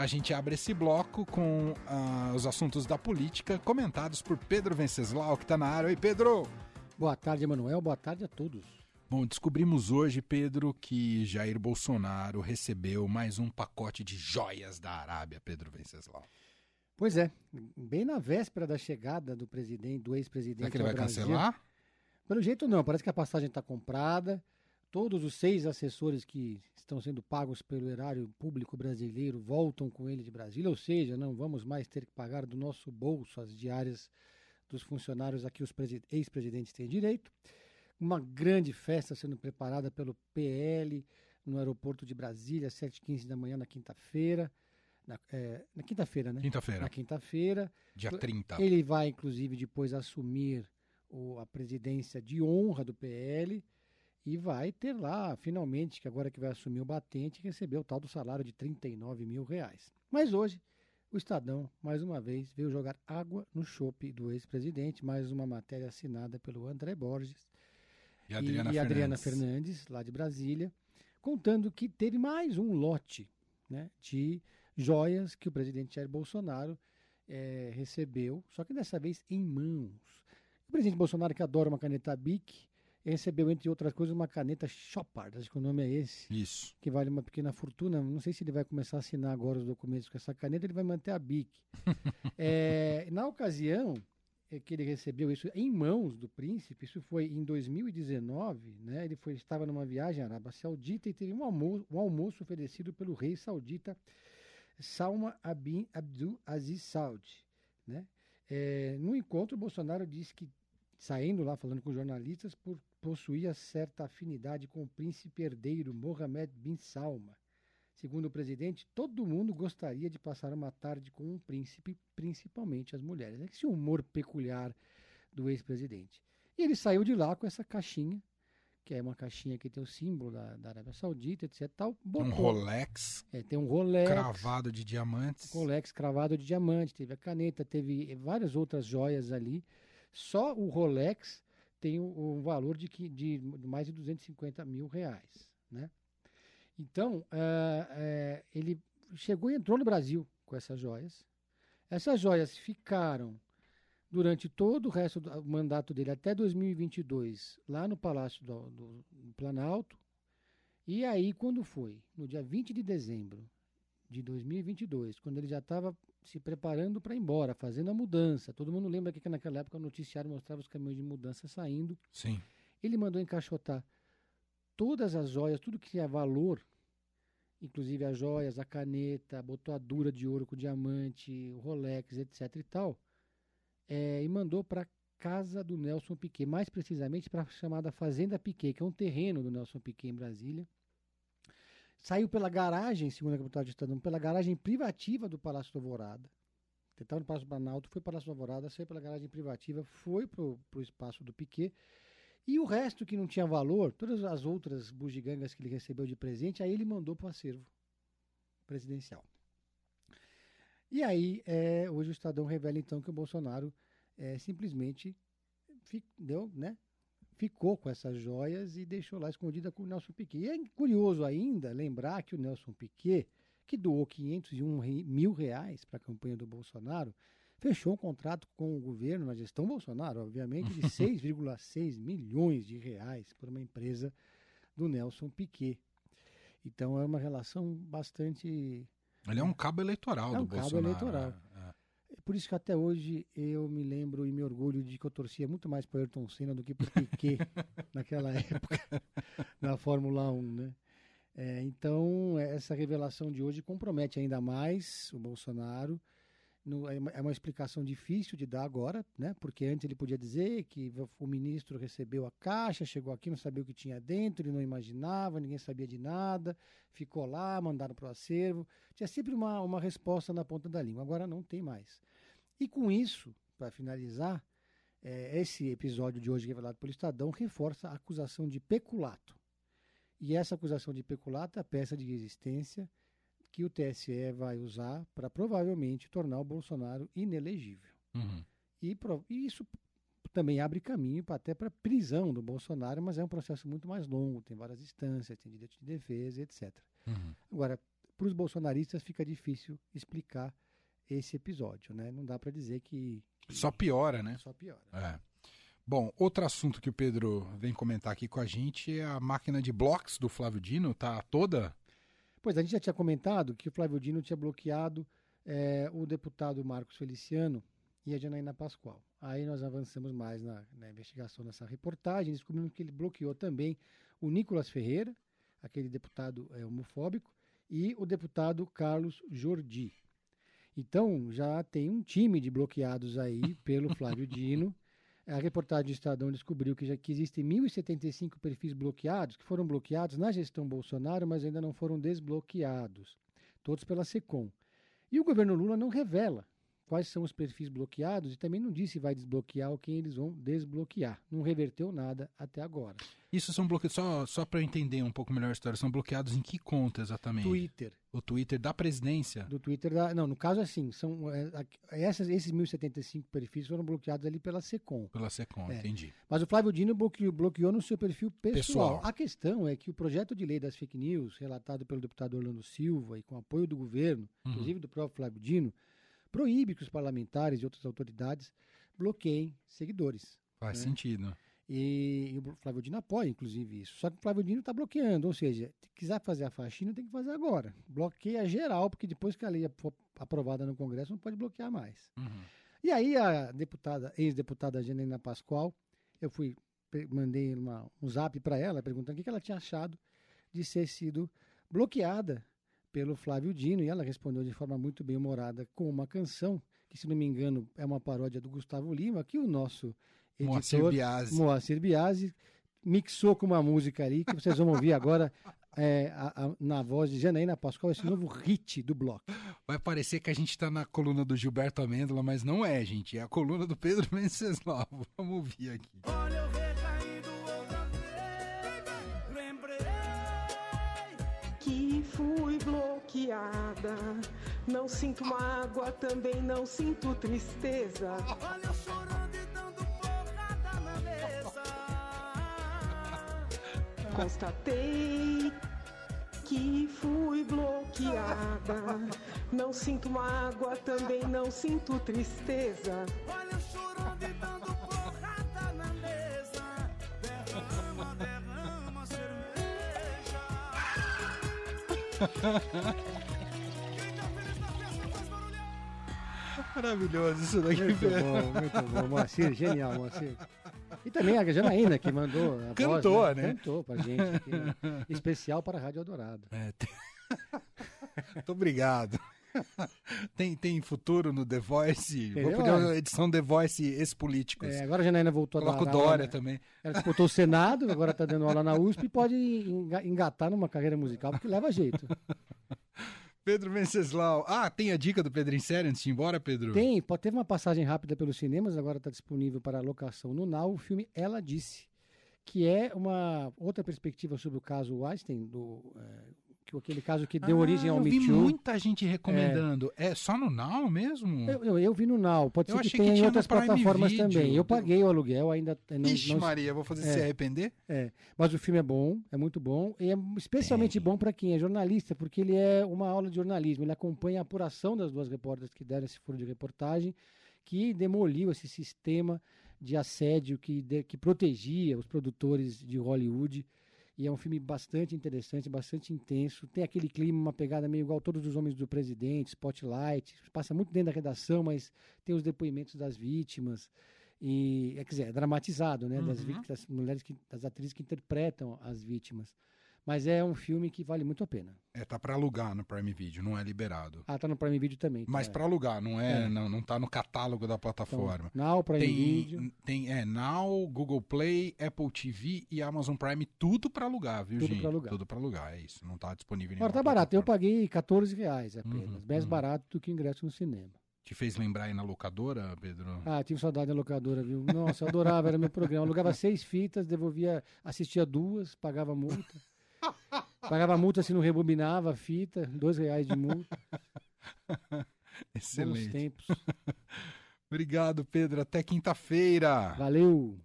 A gente abre esse bloco com uh, os assuntos da política comentados por Pedro Venceslau, que está na área. Oi, Pedro! Boa tarde, Emanuel. Boa tarde a todos. Bom, descobrimos hoje, Pedro, que Jair Bolsonaro recebeu mais um pacote de joias da Arábia, Pedro Venceslau. Pois é, bem na véspera da chegada do presidente, do ex-presidente. Será que ele vai Brasil, cancelar? Pelo jeito não, parece que a passagem está comprada. Todos os seis assessores que estão sendo pagos pelo erário público brasileiro voltam com ele de Brasília, ou seja, não vamos mais ter que pagar do nosso bolso as diárias dos funcionários a que os ex-presidentes têm direito. Uma grande festa sendo preparada pelo PL no aeroporto de Brasília, às 7h15 da manhã, na quinta-feira. Na, é, na quinta-feira, né? Quinta-feira. Na quinta-feira. Dia 30. Ele vai, inclusive, depois assumir o, a presidência de honra do PL e vai ter lá, finalmente, que agora que vai assumir o batente, receber o tal do salário de 39 mil reais. Mas hoje, o Estadão, mais uma vez, veio jogar água no chope do ex-presidente, mais uma matéria assinada pelo André Borges e Adriana, e, Adriana Fernandes, lá de Brasília, contando que teve mais um lote né, de joias que o presidente Jair Bolsonaro é, recebeu, só que dessa vez em mãos. O presidente Bolsonaro, que adora uma caneta Bic, recebeu, entre outras coisas, uma caneta Chopard, acho que o nome é esse. Isso. Que vale uma pequena fortuna. Não sei se ele vai começar a assinar agora os documentos com essa caneta, ele vai manter a BIC. é, na ocasião é, que ele recebeu isso em mãos do príncipe, isso foi em 2019, né? Ele foi, estava numa viagem à Arábia Saudita e teve um almoço, um almoço oferecido pelo rei saudita Salma bin Abdul Aziz Saud, né? É, no encontro, Bolsonaro disse que saindo lá falando com jornalistas, por, possuía certa afinidade com o príncipe herdeiro Mohammed bin Salma. Segundo o presidente, todo mundo gostaria de passar uma tarde com um príncipe, principalmente as mulheres. Esse humor peculiar do ex-presidente. E ele saiu de lá com essa caixinha, que é uma caixinha que tem o símbolo da, da Arábia Saudita, etc. Tal, botou, um Rolex. É, tem um Rolex. Cravado de diamantes. Rolex cravado de diamante. Teve a caneta, teve várias outras joias ali. Só o Rolex tem um valor de, de mais de 250 mil reais. Né? Então, uh, uh, ele chegou e entrou no Brasil com essas joias. Essas joias ficaram durante todo o resto do mandato dele, até 2022, lá no Palácio do, do, do Planalto. E aí, quando foi? No dia 20 de dezembro de 2022, quando ele já estava se preparando para ir embora, fazendo a mudança. Todo mundo lembra que naquela época o noticiário mostrava os caminhões de mudança saindo. Sim. Ele mandou encaixotar todas as joias, tudo que tinha valor, inclusive as joias, a caneta, a botoadura de ouro com diamante, o Rolex, etc e tal, é, e mandou para casa do Nelson Piquet, mais precisamente para a chamada Fazenda Piquet, que é um terreno do Nelson Piquet em Brasília. Saiu pela garagem, segundo a capital de Estadão, pela garagem privativa do Palácio do Alvorada. Estava no Palácio do Planalto, foi para o Palácio do Alvorada, saiu pela garagem privativa, foi para o espaço do Piquet. E o resto que não tinha valor, todas as outras bugigangas que ele recebeu de presente, aí ele mandou para o acervo presidencial. E aí, é, hoje o Estadão revela então que o Bolsonaro é, simplesmente deu, né, ficou com essas joias e deixou lá escondida com o Nelson Piquet. E é curioso ainda lembrar que o Nelson Piquet, que doou 501 mil reais para a campanha do Bolsonaro, fechou um contrato com o governo, na gestão Bolsonaro, obviamente, de 6,6 milhões de reais por uma empresa do Nelson Piquet. Então é uma relação bastante. Ele é um cabo eleitoral é um do cabo Bolsonaro. eleitoral. Por isso que até hoje eu me lembro e me orgulho de que eu torcia muito mais para Ayrton Senna do que para Piquet naquela época, na Fórmula 1, né? É, então, essa revelação de hoje compromete ainda mais o Bolsonaro é, é uma explicação difícil de dar agora, né? Porque antes ele podia dizer que o ministro recebeu a caixa, chegou aqui, não sabia o que tinha dentro, ele não imaginava, ninguém sabia de nada, ficou lá, mandaram para o acervo. Tinha sempre uma, uma resposta na ponta da língua. Agora não tem mais. E com isso, para finalizar, é, esse episódio de hoje revelado pelo Estadão reforça a acusação de peculato. E essa acusação de peculato é a peça de resistência que o TSE vai usar para provavelmente tornar o Bolsonaro inelegível. Uhum. E, e, isso também abre caminho pra, até para prisão do Bolsonaro, mas é um processo muito mais longo, tem várias instâncias, tem direito de defesa, etc. Uhum. Agora, para os bolsonaristas fica difícil explicar esse episódio, né? Não dá para dizer que, que, Só piora, né? só piora. É. Bom, outro assunto que o Pedro vem comentar aqui com a gente é a máquina de blocos do Flávio Dino, tá toda? Pois a gente já tinha comentado que o Flávio Dino tinha bloqueado eh, o deputado Marcos Feliciano e a Janaína Pascoal. Aí nós avançamos mais na, na investigação dessa reportagem, descobrimos que ele bloqueou também o Nicolas Ferreira, aquele deputado eh, homofóbico, e o deputado Carlos Jordi. Então já tem um time de bloqueados aí pelo Flávio Dino. A reportagem do Estadão descobriu que já que existem 1.075 perfis bloqueados, que foram bloqueados na gestão Bolsonaro, mas ainda não foram desbloqueados, todos pela SECOM. E o governo Lula não revela quais são os perfis bloqueados e também não disse se vai desbloquear ou quem eles vão desbloquear. Não reverteu nada até agora. Isso são bloqueados, só, só para eu entender um pouco melhor a história, são bloqueados em que conta exatamente? Twitter. O Twitter da presidência? Do Twitter da. Não, no caso, assim, são, é, a- essas, esses 1.075 perfis foram bloqueados ali pela SECOM. Pela SECOM, É. entendi. Mas o Flávio Dino bloqueou, bloqueou no seu perfil pessoal. Pessoal. A questão é que o projeto de lei das fake news, relatado pelo deputado Orlando Silva e com apoio do governo, Uhum. inclusive do próprio Flávio Dino, proíbe que os parlamentares e outras autoridades bloqueiem seguidores. Faz É. sentido. E, e o Flávio Dino apoia, inclusive, isso. Só que o Flávio Dino está bloqueando, ou seja, se quiser fazer a faxina, tem que fazer agora. Bloqueia geral, porque depois que a lei for aprovada no Congresso, não pode bloquear mais. Uhum. E aí a deputada, ex-deputada Janaína Pascoal, eu fui, mandei uma, um zap para ela perguntando o que que ela tinha achado de ser sido bloqueada pelo Flávio Dino, e ela respondeu de forma muito bem humorada com uma canção, que se não me engano é uma paródia do Gustavo Lima, que o nosso Moacir editor, Biasi. Moacir Biasi, mixou com uma música ali, que vocês vão ouvir agora é, a- a- na voz de Janaína Pascoal, esse novo hit do bloco. Vai parecer que a gente tá na coluna do Gilberto Amêndola, mas não é, gente. É a coluna do Pedro Venceslau. Vamos ouvir aqui. Olha eu recaindo outra bloqueada. Não sinto mágoa, também não sinto tristeza. Olha eu chorando e dando porrada na mesa. Constatei que fui bloqueada. Não sinto mágoa, também não sinto tristeza. Olha eu chorando Maravilhoso isso daqui. Muito bom, muito bom. Moacir, genial, Moacir. E também a Janaína, que mandou a Cantou, voz, né? Cantou pra gente aqui. Especial para a Rádio Eldorado. É, tem- Muito obrigado. Tem, tem futuro no The Voice? Vou pedir uma edição The Voice ex-políticos. É, agora a Janaína voltou a Coloca o dar aula, Dória né? também. Ela disputou o Senado, agora está dando aula na USP e pode enga- engatar numa carreira musical, porque leva jeito. Pedro Venceslau. Ah, tem a dica do Pedro em série antes de ir embora, Pedro? Tem, pode- teve uma passagem rápida pelos cinemas, agora está disponível para locação no Now, o filme Ela Disse, que é uma outra perspectiva sobre o caso Weinstein, do, é, aquele caso que deu Ah, origem ao eu Me vi Too. muita gente recomendando. É, só no Now mesmo? Eu, eu, eu vi no Now, pode Eu ser que achei que tenha em outras plataformas Video. também. Eu paguei o aluguel, ainda eh, não, Ixi, não- Maria, vou fazer É. se arrepender? É, mas o filme é bom, é muito bom, e é especialmente bom para quem é jornalista, porque ele é uma aula de jornalismo, ele acompanha a apuração das duas repórteres que deram esse furo de reportagem, que demoliu esse sistema de assédio que, de- que protegia os produtores de Hollywood. E é um filme bastante interessante, bastante intenso. Tem aquele clima, uma pegada meio igual Todos os Homens do Presidente, Spotlight. Passa muito dentro da redação, mas tem os depoimentos das vítimas. E, é, quer dizer, é dramatizado, né? Das, Uhum. vítimas, das mulheres, que, das atrizes que interpretam as vítimas. Mas é um filme que vale muito a pena. É, tá pra alugar no Prime Video, não é liberado. Ah, tá no Prime Video também. tá? Mas pra alugar, não é, É. Não, não tá no catálogo da Então, plataforma. Now, Prime Video. Tem, tem é, Now, Google Play, Apple TV e Amazon Prime, tudo pra alugar, viu, Tudo gente? pra alugar. Tudo pra alugar, é isso. Não tá disponível em Agora tá barato. Eu paguei 14 reais apenas. Uhum, mais uhum. barato do que ingresso no cinema. Te fez lembrar aí na locadora, Pedro? Ah, tive saudade da locadora, viu? Nossa, eu adorava, era meu programa. Eu alugava seis fitas, devolvia, assistia duas, pagava multa. Pagava multa se não rebobinava a fita, dois reais de multa. Bons Excelente. tempos. Obrigado, Pedro. Até quinta-feira. Valeu!